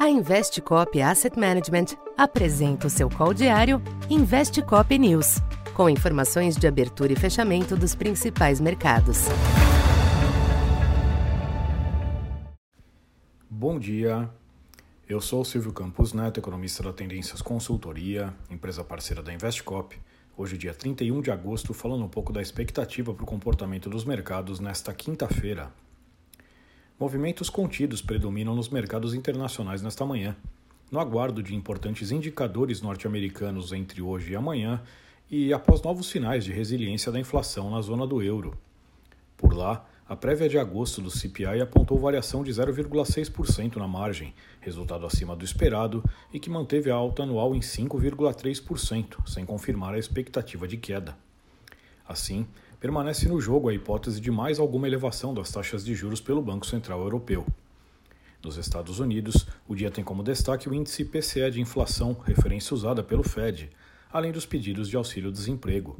A Investcop Asset Management apresenta o seu call diário Investcop News, com informações de abertura e fechamento dos principais mercados. Bom dia. Eu sou Silvio Campos Neto, economista da Tendências Consultoria, empresa parceira da Investcop. Hoje, dia 31 de agosto, falando um pouco da expectativa para o comportamento dos mercados nesta quinta-feira, Movimentos contidos predominam nos mercados internacionais nesta manhã, no aguardo de importantes indicadores norte-americanos entre hoje e amanhã e após novos sinais de resiliência da inflação na zona do euro. Por lá, a prévia de agosto do CPI apontou variação de 0,6% na margem, resultado acima do esperado e que manteve a alta anual em 5,3%, sem confirmar a expectativa de queda. Assim, permanece no jogo a hipótese de mais alguma elevação das taxas de juros pelo Banco Central Europeu. Nos Estados Unidos, o dia tem como destaque o índice PCE de inflação, referência usada pelo Fed, além dos pedidos de auxílio-desemprego.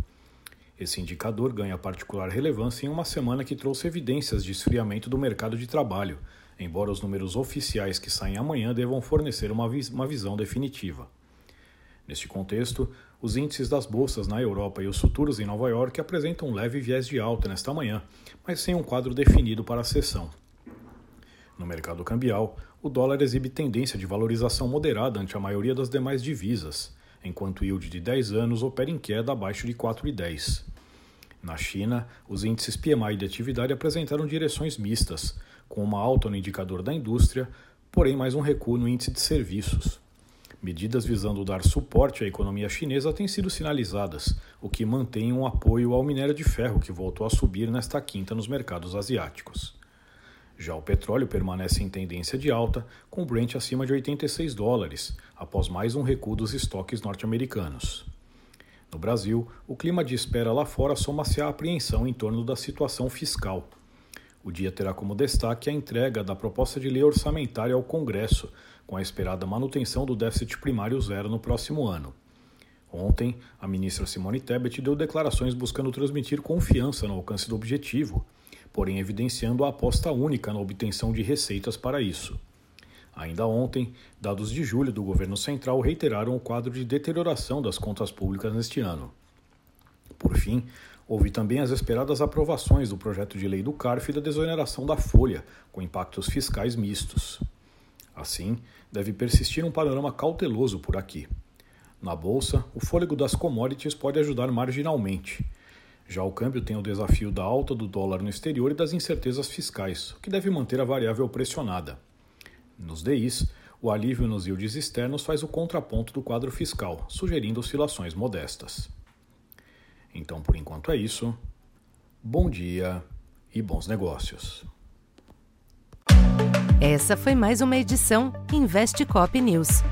Esse indicador ganha particular relevância em uma semana que trouxe evidências de esfriamento do mercado de trabalho, embora os números oficiais que saem amanhã devam fornecer uma, vis uma visão definitiva. Neste contexto, os índices das bolsas na Europa e os futuros em Nova York apresentam um leve viés de alta nesta manhã, mas sem um quadro definido para a sessão. No mercado cambial, o dólar exibe tendência de valorização moderada ante a maioria das demais divisas, enquanto o yield de 10 anos opera em queda abaixo de 4,10. Na China, os índices PMI de atividade apresentaram direções mistas, com uma alta no indicador da indústria, porém mais um recuo no índice de serviços. Medidas visando dar suporte à economia chinesa têm sido sinalizadas, o que mantém um apoio ao minério de ferro que voltou a subir nesta quinta nos mercados asiáticos. Já o petróleo permanece em tendência de alta, com Brent acima de 86 dólares, após mais um recuo dos estoques norte-americanos. No Brasil, o clima de espera lá fora soma-se à apreensão em torno da situação fiscal. O dia terá como destaque a entrega da proposta de lei orçamentária ao Congresso, com a esperada manutenção do déficit primário zero no próximo ano. Ontem, a ministra Simone Tebet deu declarações buscando transmitir confiança no alcance do objetivo, porém evidenciando a aposta única na obtenção de receitas para isso. Ainda ontem, dados de julho do governo central reiteraram o quadro de deterioração das contas públicas neste ano. Por fim, houve também as esperadas aprovações do projeto de lei do CARF e da desoneração da folha, com impactos fiscais mistos. Assim, deve persistir um panorama cauteloso por aqui. Na bolsa, o fôlego das commodities pode ajudar marginalmente. Já o câmbio tem o desafio da alta do dólar no exterior e das incertezas fiscais, o que deve manter a variável pressionada. Nos DIs, o alívio nos yields externos faz o contraponto do quadro fiscal, sugerindo oscilações modestas. Então, por enquanto é isso. Bom dia e bons negócios. Essa foi mais uma edição Investe Cop News.